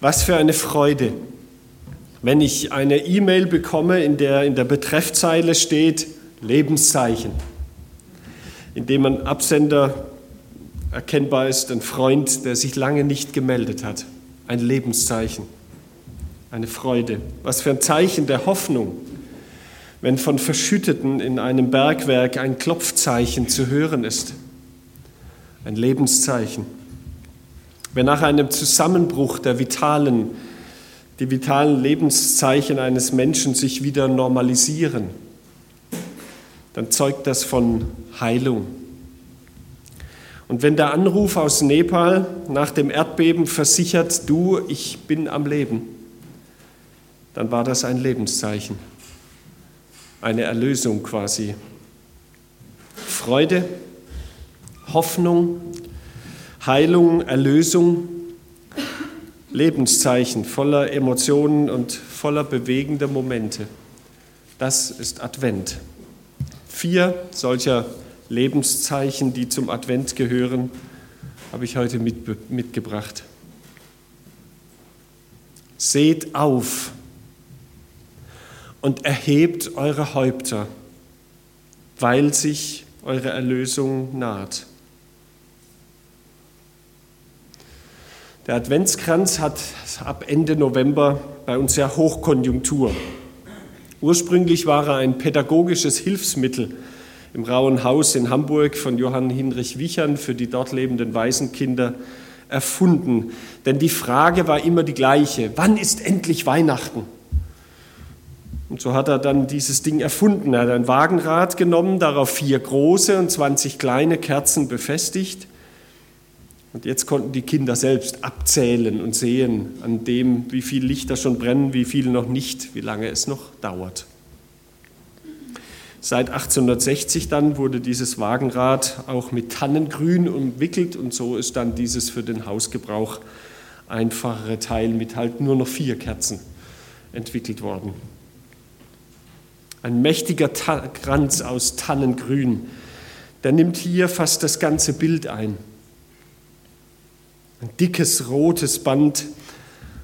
Was für eine Freude, wenn ich eine E-Mail bekomme, in der in der Betreffzeile steht Lebenszeichen, in dem ein Absender erkennbar ist, ein Freund, der sich lange nicht gemeldet hat. Ein Lebenszeichen, eine Freude. Was für ein Zeichen der Hoffnung, wenn von Verschütteten in einem Bergwerk ein Klopfzeichen zu hören ist. Ein Lebenszeichen. Wenn nach einem Zusammenbruch der vitalen, die vitalen Lebenszeichen eines Menschen sich wieder normalisieren, dann zeugt das von Heilung. Und wenn der Anruf aus Nepal nach dem Erdbeben versichert, du, ich bin am Leben, dann war das ein Lebenszeichen, eine Erlösung quasi. Freude, Hoffnung, Heilung, Erlösung, Lebenszeichen voller Emotionen und voller bewegender Momente. Das ist Advent. Vier solcher Lebenszeichen, die zum Advent gehören, habe ich heute mit, mitgebracht. Seht auf und erhebt eure Häupter, weil sich eure Erlösung naht. Der Adventskranz hat ab Ende November bei uns ja Hochkonjunktur. Ursprünglich war er ein pädagogisches Hilfsmittel im Rauen Haus in Hamburg von Johann Hinrich Wichern für die dort lebenden Waisenkinder erfunden. Denn die Frage war immer die gleiche, wann ist endlich Weihnachten? Und so hat er dann dieses Ding erfunden. Er hat ein Wagenrad genommen, darauf vier große und 20 kleine Kerzen befestigt und jetzt konnten die Kinder selbst abzählen und sehen an dem, wie viele Lichter schon brennen, wie viele noch nicht, wie lange es noch dauert. Seit 1860 dann wurde dieses Wagenrad auch mit Tannengrün umwickelt und so ist dann dieses für den Hausgebrauch einfachere Teil mit halt nur noch vier Kerzen entwickelt worden. Ein mächtiger Kranz aus Tannengrün, der nimmt hier fast das ganze Bild ein. Ein dickes rotes Band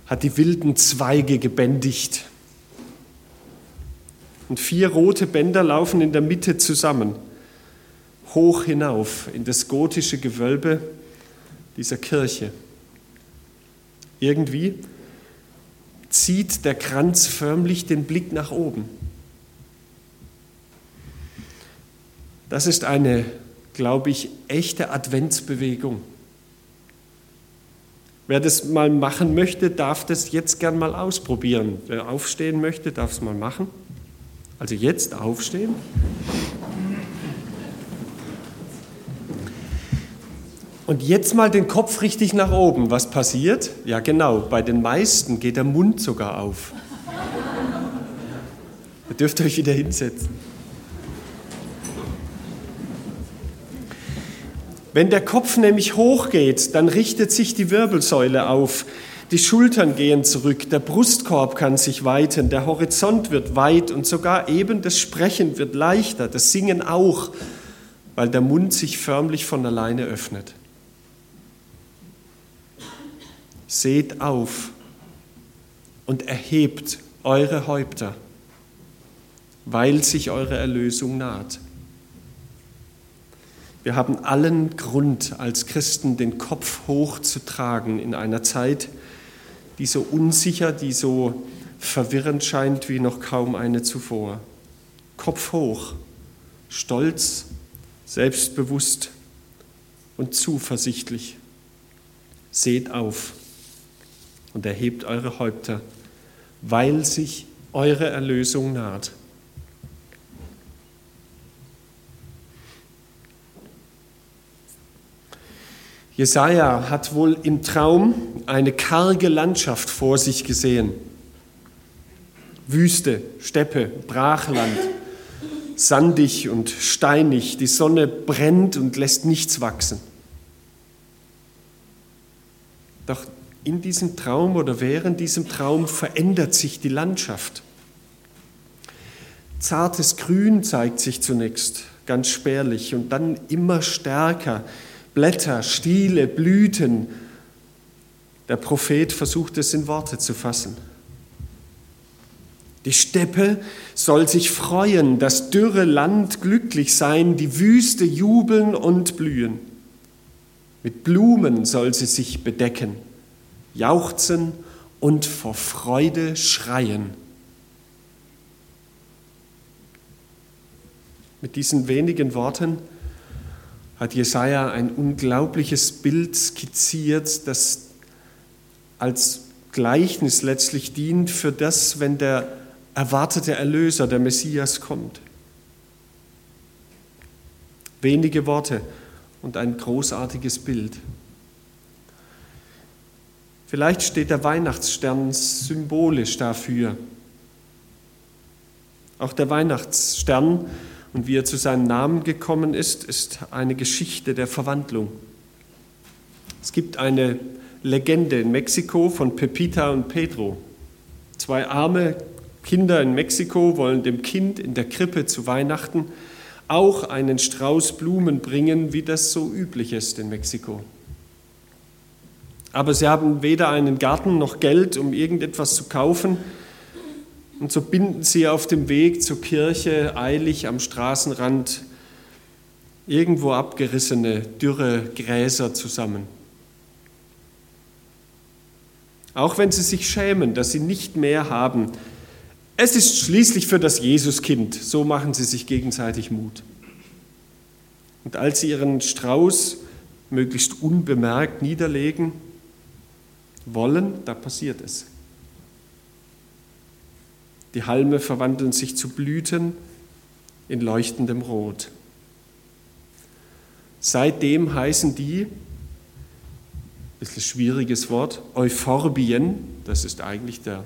hat die wilden Zweige gebändigt. Und vier rote Bänder laufen in der Mitte zusammen, hoch hinauf in das gotische Gewölbe dieser Kirche. Irgendwie zieht der Kranz förmlich den Blick nach oben. Das ist eine, glaube ich, echte Adventsbewegung. Wer das mal machen möchte, darf das jetzt gern mal ausprobieren. Wer aufstehen möchte, darf es mal machen. Also jetzt aufstehen. Und jetzt mal den Kopf richtig nach oben. Was passiert? Ja, genau, bei den meisten geht der Mund sogar auf. Ihr dürft euch wieder hinsetzen. Wenn der Kopf nämlich hochgeht, dann richtet sich die Wirbelsäule auf, die Schultern gehen zurück, der Brustkorb kann sich weiten, der Horizont wird weit und sogar eben das Sprechen wird leichter, das Singen auch, weil der Mund sich förmlich von alleine öffnet. Seht auf und erhebt eure Häupter, weil sich eure Erlösung naht. Wir haben allen Grund als Christen den Kopf hoch zu tragen in einer Zeit, die so unsicher, die so verwirrend scheint wie noch kaum eine zuvor. Kopf hoch, stolz, selbstbewusst und zuversichtlich. Seht auf und erhebt eure Häupter, weil sich eure Erlösung naht. Jesaja hat wohl im Traum eine karge Landschaft vor sich gesehen. Wüste, Steppe, Brachland, sandig und steinig. Die Sonne brennt und lässt nichts wachsen. Doch in diesem Traum oder während diesem Traum verändert sich die Landschaft. Zartes Grün zeigt sich zunächst, ganz spärlich und dann immer stärker Blätter, Stiele, Blüten. Der Prophet versucht es in Worte zu fassen. Die Steppe soll sich freuen, das dürre Land glücklich sein, die Wüste jubeln und blühen. Mit Blumen soll sie sich bedecken, jauchzen und vor Freude schreien. Mit diesen wenigen Worten hat Jesaja ein unglaubliches Bild skizziert, das als Gleichnis letztlich dient für das, wenn der erwartete Erlöser, der Messias, kommt. Wenige Worte und ein großartiges Bild. Vielleicht steht der Weihnachtsstern symbolisch dafür. Auch der Weihnachtsstern und wie er zu seinem Namen gekommen ist, ist eine Geschichte der Verwandlung. Es gibt eine Legende in Mexiko von Pepita und Pedro. Zwei arme Kinder in Mexiko wollen dem Kind in der Krippe zu Weihnachten auch einen Strauß Blumen bringen, wie das so üblich ist in Mexiko. Aber sie haben weder einen Garten noch Geld, um irgendetwas zu kaufen, und so binden sie auf dem Weg zur Kirche eilig am Straßenrand irgendwo abgerissene, dürre Gräser zusammen. Auch wenn sie sich schämen, dass sie nicht mehr haben. Es ist schließlich für das Jesuskind, so machen sie sich gegenseitig Mut. Und als sie ihren Strauß möglichst unbemerkt niederlegen wollen, da passiert es. Die Halme verwandeln sich zu Blüten in leuchtendem Rot. Seitdem heißen die, ein bisschen schwieriges Wort, Euphorbien, das ist eigentlich der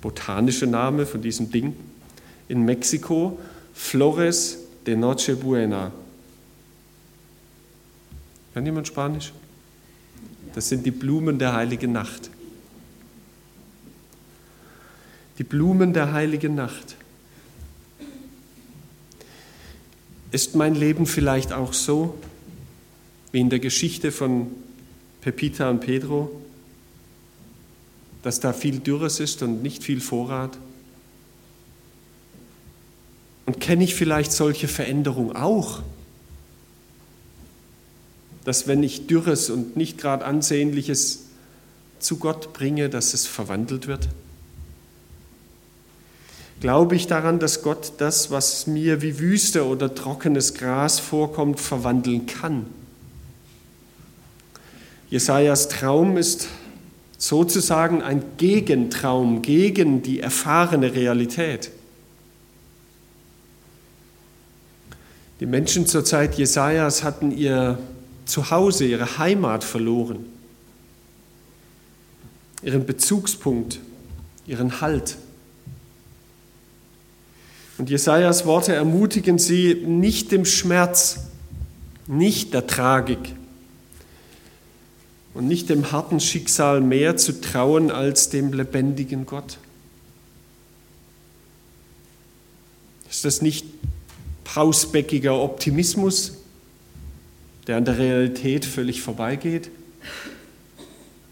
botanische Name von diesem Ding, in Mexiko, Flores de Nochebuena. Kann jemand Spanisch? Das sind die Blumen der heiligen Nacht die Blumen der heiligen Nacht. Ist mein Leben vielleicht auch so, wie in der Geschichte von Pepita und Pedro, dass da viel Dürres ist und nicht viel Vorrat? Und kenne ich vielleicht solche Veränderungen auch? Dass wenn ich Dürres und nicht gerade Ansehnliches zu Gott bringe, dass es verwandelt wird? Glaube ich daran, dass Gott das, was mir wie Wüste oder trockenes Gras vorkommt, verwandeln kann? Jesajas Traum ist sozusagen ein Gegentraum gegen die erfahrene Realität. Die Menschen zur Zeit Jesajas hatten ihr Zuhause, ihre Heimat verloren, ihren Bezugspunkt, ihren Halt. Und Jesajas Worte ermutigen sie, nicht dem Schmerz, nicht der Tragik und nicht dem harten Schicksal mehr zu trauen als dem lebendigen Gott. Ist das nicht pausbäckiger Optimismus, der an der Realität völlig vorbeigeht?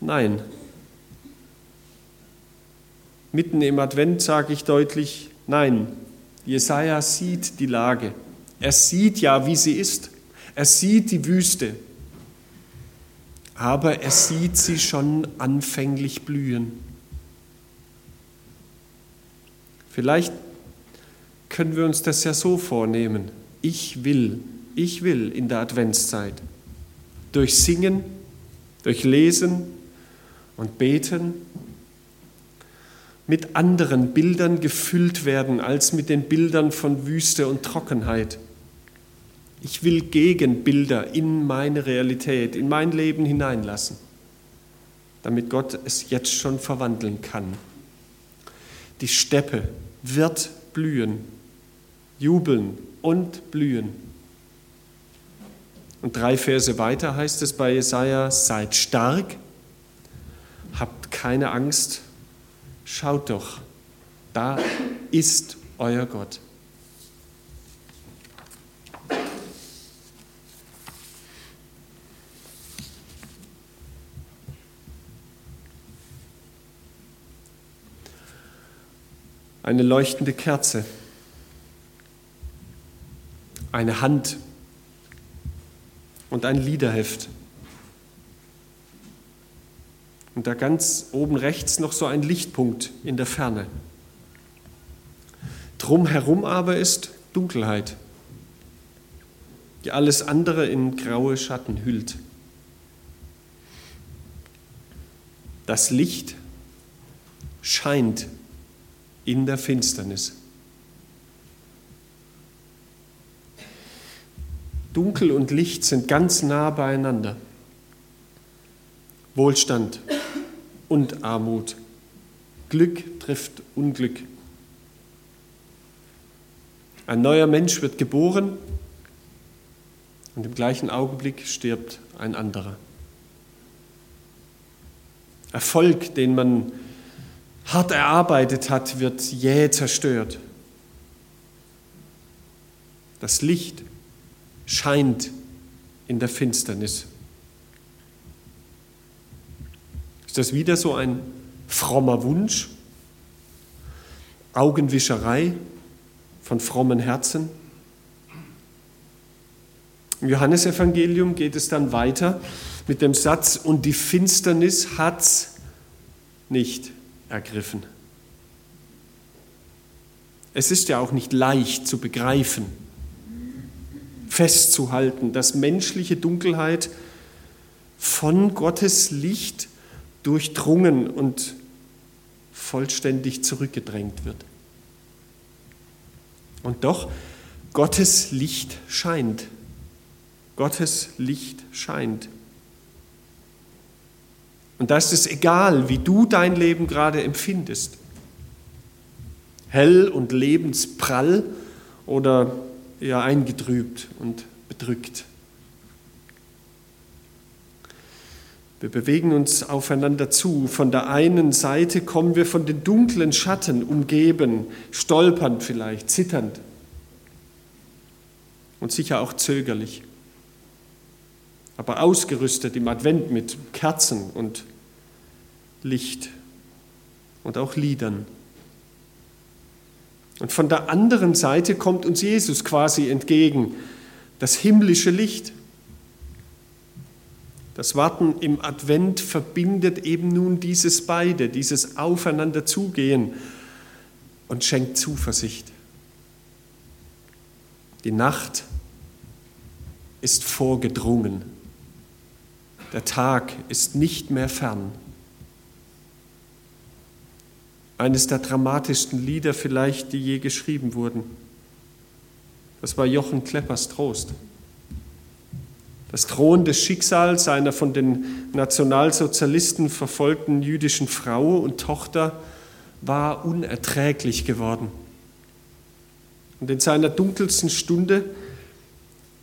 Nein. Mitten im Advent sage ich deutlich, nein, Jesaja sieht die Lage. Er sieht ja, wie sie ist. Er sieht die Wüste. Aber er sieht sie schon anfänglich blühen. Vielleicht können wir uns das ja so vornehmen. Ich will, ich will in der Adventszeit durch Singen, durch Lesen und Beten mit anderen Bildern gefüllt werden als mit den Bildern von Wüste und Trockenheit. Ich will Gegenbilder in meine Realität, in mein Leben hineinlassen, damit Gott es jetzt schon verwandeln kann. Die Steppe wird blühen, jubeln und blühen. Und drei Verse weiter heißt es bei Jesaja: Seid stark, habt keine Angst Schaut doch, da ist euer Gott. Eine leuchtende Kerze, eine Hand und ein Liederheft. Da ganz oben rechts noch so ein Lichtpunkt in der Ferne. Drumherum aber ist Dunkelheit, die alles andere in graue Schatten hüllt. Das Licht scheint in der Finsternis. Dunkel und Licht sind ganz nah beieinander. Wohlstand und Armut. Glück trifft Unglück. Ein neuer Mensch wird geboren und im gleichen Augenblick stirbt ein anderer. Erfolg, den man hart erarbeitet hat, wird jäh zerstört. Das Licht scheint in der Finsternis. Ist das wieder so ein frommer Wunsch? Augenwischerei von frommen Herzen? Im Johannesevangelium geht es dann weiter mit dem Satz, und die Finsternis hat's nicht ergriffen. Es ist ja auch nicht leicht zu begreifen, festzuhalten, dass menschliche Dunkelheit von Gottes Licht durchdrungen und vollständig zurückgedrängt wird. Und doch, Gottes Licht scheint. Gottes Licht scheint. Und da ist es egal, wie du dein Leben gerade empfindest. Hell und lebensprall oder eher eingetrübt und bedrückt. Wir bewegen uns aufeinander zu. Von der einen Seite kommen wir von den dunklen Schatten umgeben, stolpernd vielleicht, zitternd und sicher auch zögerlich aber ausgerüstet im Advent mit Kerzen und Licht und auch Liedern. Und von der anderen Seite kommt uns Jesus quasi entgegen, das himmlische Licht. Das Warten im Advent verbindet eben nun dieses beide, dieses Aufeinanderzugehen und schenkt Zuversicht. Die Nacht ist vorgedrungen. Der Tag ist nicht mehr fern. Eines der dramatischsten Lieder vielleicht, die je geschrieben wurden. Das war Jochen Kleppers Trost. Das drohende Schicksal seiner von den Nationalsozialisten verfolgten jüdischen Frau und Tochter war unerträglich geworden. Und in seiner dunkelsten Stunde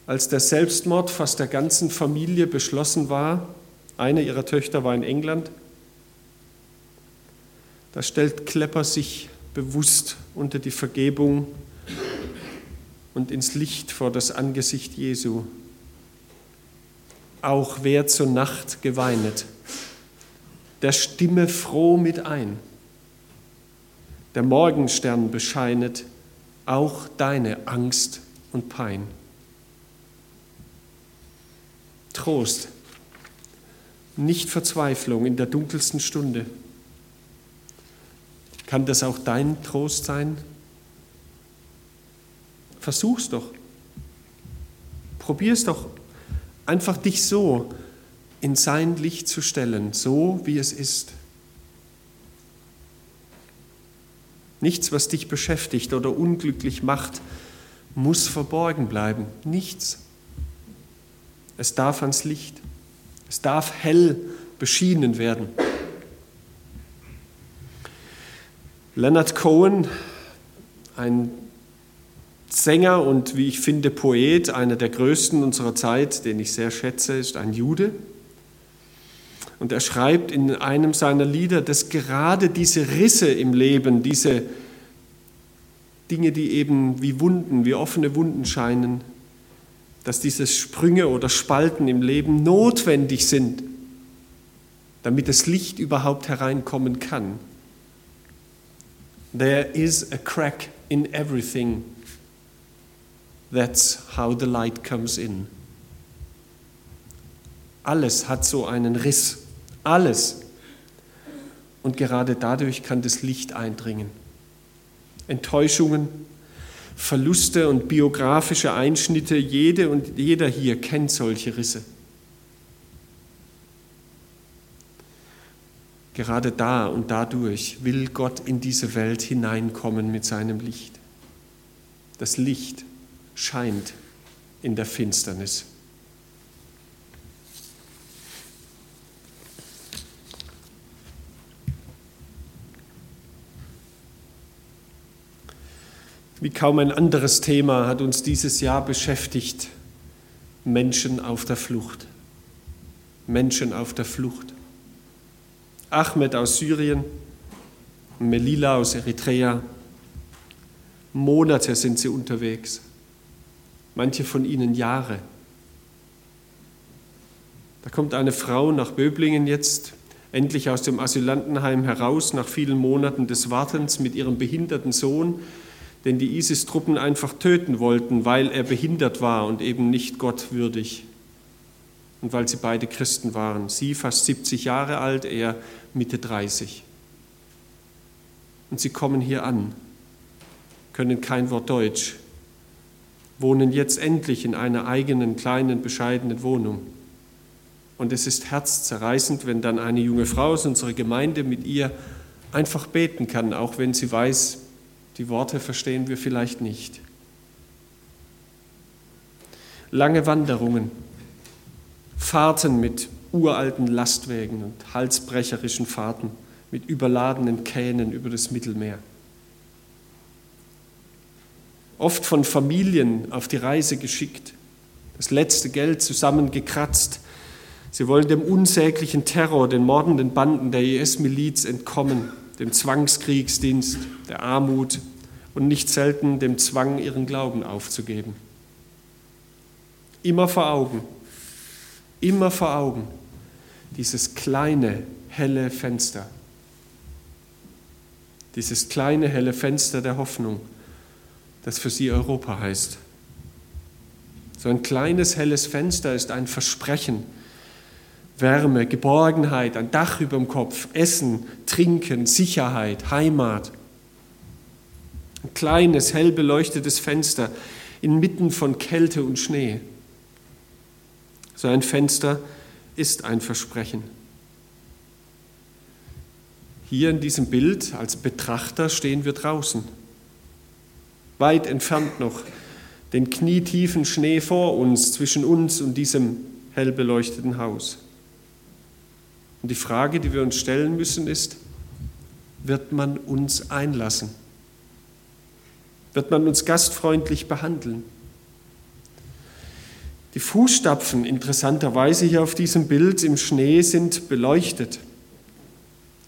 als der Selbstmord fast der ganzen Familie beschlossen war, eine ihrer Töchter war in England, da stellt Klepper sich bewusst unter die Vergebung und ins Licht vor das Angesicht Jesu. Auch wer zur Nacht geweinet, der stimme froh mit ein. Der Morgenstern bescheinet auch deine Angst und Pein. Trost, nicht Verzweiflung in der dunkelsten Stunde. Kann das auch dein Trost sein? Versuch's doch. Probier's doch einfach dich so in sein Licht zu stellen, so wie es ist. Nichts, was dich beschäftigt oder unglücklich macht, muss verborgen bleiben. Nichts. Es darf ans Licht. Es darf hell beschienen werden. Leonard Cohen, ein Sänger und wie ich finde Poet, einer der größten unserer Zeit, den ich sehr schätze, ist ein Jude. Und er schreibt in einem seiner Lieder, dass gerade diese Risse im Leben, diese Dinge, die eben wie Wunden, wie offene Wunden scheinen, dass diese Sprünge oder Spalten im Leben notwendig sind, damit das Licht überhaupt hereinkommen kann. There is a crack in everything. That's how the light comes in. Alles hat so einen Riss. Alles. Und gerade dadurch kann das Licht eindringen. Enttäuschungen, Verluste und biografische Einschnitte, jede und jeder hier kennt solche Risse. Gerade da und dadurch will Gott in diese Welt hineinkommen mit seinem Licht. Das Licht scheint in der Finsternis. Wie kaum ein anderes Thema hat uns dieses Jahr beschäftigt. Menschen auf der Flucht. Menschen auf der Flucht. Ahmed aus Syrien, Melila aus Eritrea. Monate sind sie unterwegs, manche von ihnen Jahre. Da kommt eine Frau nach Böblingen jetzt endlich aus dem Asylantenheim heraus, nach vielen Monaten des Wartens mit ihrem behinderten Sohn, den die ISIS-Truppen einfach töten wollten, weil er behindert war und eben nicht gottwürdig. Und weil sie beide Christen waren. Sie fast 70 Jahre alt, er Mitte 30. Und sie kommen hier an, können kein Wort Deutsch, wohnen jetzt endlich in einer eigenen kleinen, bescheidenen Wohnung. Und es ist herzzerreißend, wenn dann eine junge Frau aus unserer Gemeinde mit ihr einfach beten kann, auch wenn sie weiß, die Worte verstehen wir vielleicht nicht. Lange Wanderungen, Fahrten mit uralten Lastwägen und halsbrecherischen Fahrten, mit überladenen Kähnen über das Mittelmeer. Oft von Familien auf die Reise geschickt, das letzte Geld zusammengekratzt. Sie wollen dem unsäglichen Terror, den mordenden Banden der IS-Miliz entkommen dem Zwangskriegsdienst, der Armut und nicht selten dem Zwang, ihren Glauben aufzugeben. Immer vor Augen, immer vor Augen dieses kleine, helle Fenster, dieses kleine, helle Fenster der Hoffnung, das für sie Europa heißt. So ein kleines, helles Fenster ist ein Versprechen, Wärme, Geborgenheit, ein Dach über dem Kopf, Essen, Trinken, Sicherheit, Heimat. Ein kleines, hell beleuchtetes Fenster inmitten von Kälte und Schnee. So ein Fenster ist ein Versprechen. Hier in diesem Bild als Betrachter stehen wir draußen. Weit entfernt noch den knietiefen Schnee vor uns, zwischen uns und diesem hell beleuchteten Haus. Und die Frage, die wir uns stellen müssen, ist, wird man uns einlassen? Wird man uns gastfreundlich behandeln? Die Fußstapfen interessanterweise hier auf diesem Bild im Schnee sind beleuchtet.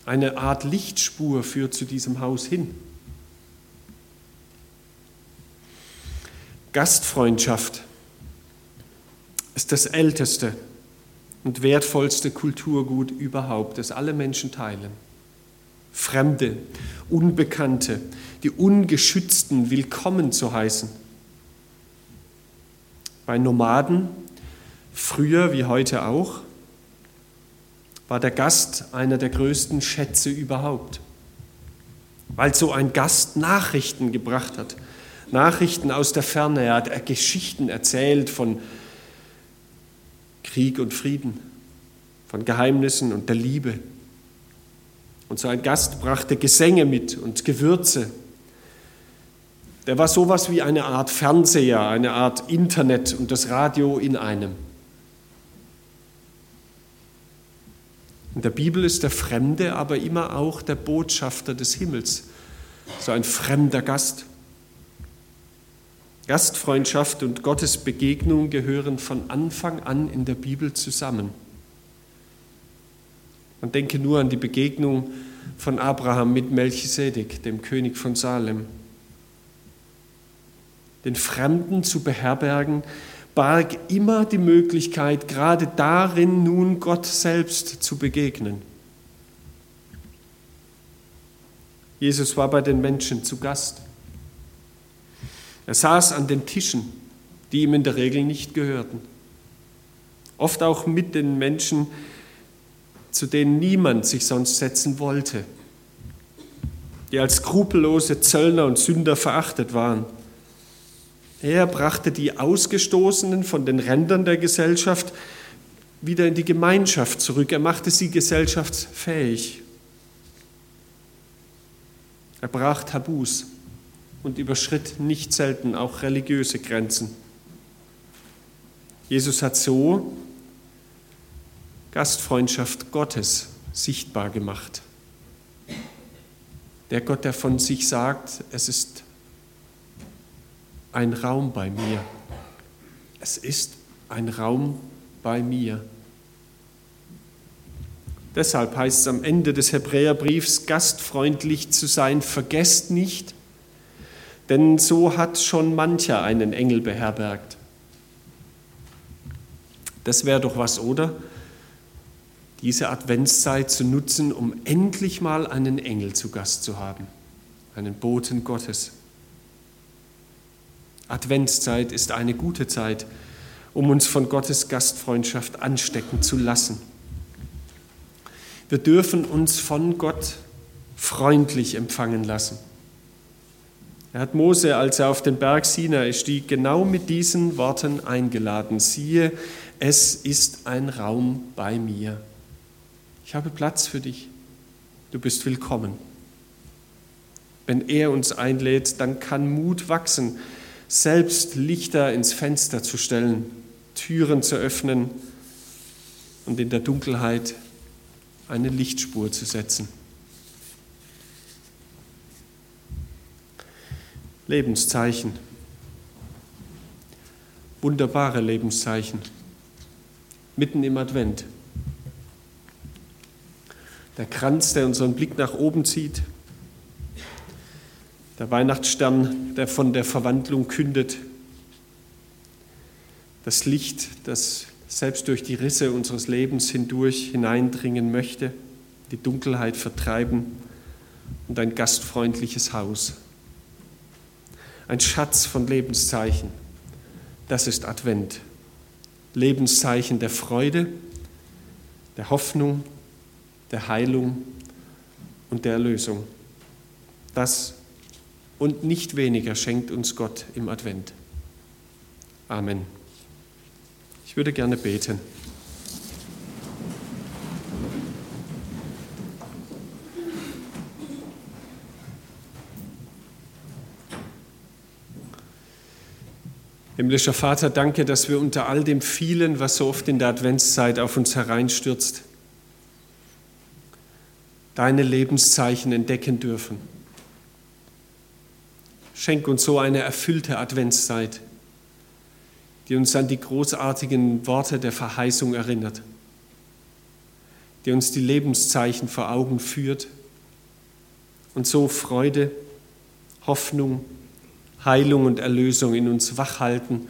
Eine Art Lichtspur führt zu diesem Haus hin. Gastfreundschaft ist das älteste und wertvollste Kulturgut überhaupt, das alle Menschen teilen. Fremde, Unbekannte, die Ungeschützten willkommen zu heißen. Bei Nomaden, früher wie heute auch, war der Gast einer der größten Schätze überhaupt, weil so ein Gast Nachrichten gebracht hat, Nachrichten aus der Ferne, er hat Geschichten erzählt von Krieg und Frieden, von Geheimnissen und der Liebe. Und so ein Gast brachte Gesänge mit und Gewürze. Der war sowas wie eine Art Fernseher, eine Art Internet und das Radio in einem. In der Bibel ist der Fremde aber immer auch der Botschafter des Himmels, so ein fremder Gast. Gastfreundschaft und Gottes Begegnung gehören von Anfang an in der Bibel zusammen. Man denke nur an die Begegnung von Abraham mit Melchisedek, dem König von Salem. Den Fremden zu beherbergen, barg immer die Möglichkeit, gerade darin nun Gott selbst zu begegnen. Jesus war bei den Menschen zu Gast. Er saß an den Tischen, die ihm in der Regel nicht gehörten. Oft auch mit den Menschen, zu denen niemand sich sonst setzen wollte, die als skrupellose Zöllner und Sünder verachtet waren. Er brachte die Ausgestoßenen von den Rändern der Gesellschaft wieder in die Gemeinschaft zurück. Er machte sie gesellschaftsfähig. Er brach Tabus und überschritt nicht selten auch religiöse Grenzen. Jesus hat so Gastfreundschaft Gottes sichtbar gemacht. Der Gott, der von sich sagt, es ist ein Raum bei mir. Es ist ein Raum bei mir. Deshalb heißt es am Ende des Hebräerbriefs, gastfreundlich zu sein, vergesst nicht, denn so hat schon mancher einen Engel beherbergt. Das wäre doch was, oder? Diese Adventszeit zu nutzen, um endlich mal einen Engel zu Gast zu haben, einen Boten Gottes. Adventszeit ist eine gute Zeit, um uns von Gottes Gastfreundschaft anstecken zu lassen. Wir dürfen uns von Gott freundlich empfangen lassen. Er hat Mose, als er auf den Berg Sinai stieg, genau mit diesen Worten eingeladen. Siehe, es ist ein Raum bei mir. Ich habe Platz für dich. Du bist willkommen. Wenn er uns einlädt, dann kann Mut wachsen, selbst Lichter ins Fenster zu stellen, Türen zu öffnen und in der Dunkelheit eine Lichtspur zu setzen. Lebenszeichen. Wunderbare Lebenszeichen. Mitten im Advent. Der Kranz, der unseren Blick nach oben zieht, der Weihnachtsstern, der von der Verwandlung kündet, das Licht, das selbst durch die Risse unseres Lebens hindurch hineindringen möchte, die Dunkelheit vertreiben und ein gastfreundliches Haus. Ein Schatz von Lebenszeichen, das ist Advent. Lebenszeichen der Freude, der Hoffnung, der Heilung und der Erlösung. Das und nicht weniger schenkt uns Gott im Advent. Amen. Ich würde gerne beten. Himmlischer Vater, danke, dass wir unter all dem vielen, was so oft in der Adventszeit auf uns hereinstürzt, deine Lebenszeichen entdecken dürfen. Schenk uns so eine erfüllte Adventszeit, die uns an die großartigen Worte der Verheißung erinnert, die uns die Lebenszeichen vor Augen führt und so Freude, Hoffnung, Heilung und Erlösung in uns wachhalten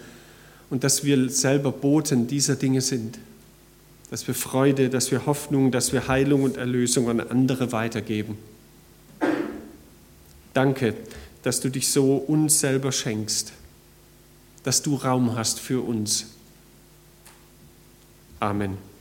und dass wir selber Boten dieser Dinge sind, dass wir Freude, dass wir Hoffnung, dass wir Heilung und Erlösung an andere weitergeben. Danke dass du dich so uns selber schenkst, dass du Raum hast für uns. Amen.